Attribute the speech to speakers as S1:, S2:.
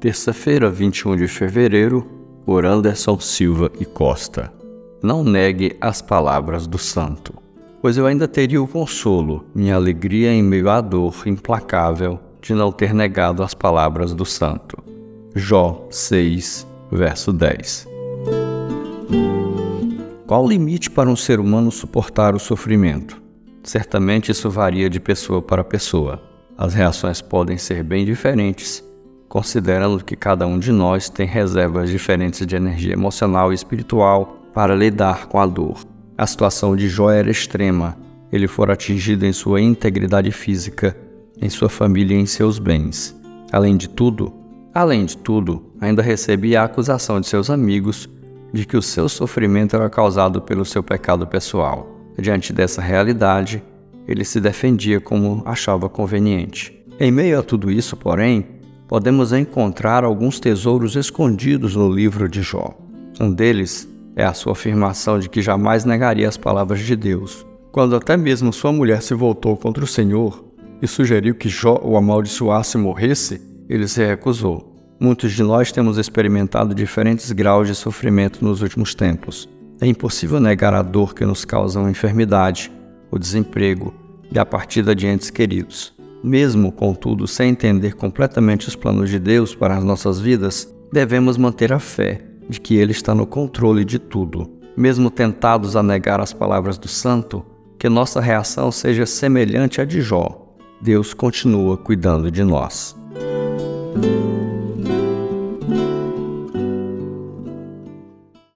S1: Terça-feira, 21 de fevereiro, por Anderson Silva e Costa. Não negue as palavras do santo, pois eu ainda teria o consolo, minha alegria em meio à dor implacável de não ter negado as palavras do santo. Jó 6, verso 10. Qual o limite para um ser humano suportar o sofrimento? Certamente isso varia de pessoa para pessoa. As reações podem ser bem diferentes, considerando que cada um de nós tem reservas diferentes de energia emocional e espiritual para lidar com a dor. A situação de Jó era extrema. Ele fora atingido em sua integridade física, em sua família e em seus bens. Além de tudo, além de tudo, ainda recebia a acusação de seus amigos de que o seu sofrimento era causado pelo seu pecado pessoal. Diante dessa realidade, ele se defendia como achava conveniente. Em meio a tudo isso, porém, podemos encontrar alguns tesouros escondidos no livro de Jó. Um deles é a sua afirmação de que jamais negaria as palavras de Deus. Quando até mesmo sua mulher se voltou contra o Senhor e sugeriu que Jó o amaldiçoasse e morresse, ele se recusou. Muitos de nós temos experimentado diferentes graus de sofrimento nos últimos tempos. É impossível negar a dor que nos causa a enfermidade, o desemprego e a partida de entes queridos. Mesmo, contudo, sem entender completamente os planos de Deus para as nossas vidas, devemos manter a fé de que Ele está no controle de tudo. Mesmo tentados a negar as palavras do Santo, que nossa reação seja semelhante à de Jó. Deus continua cuidando de nós.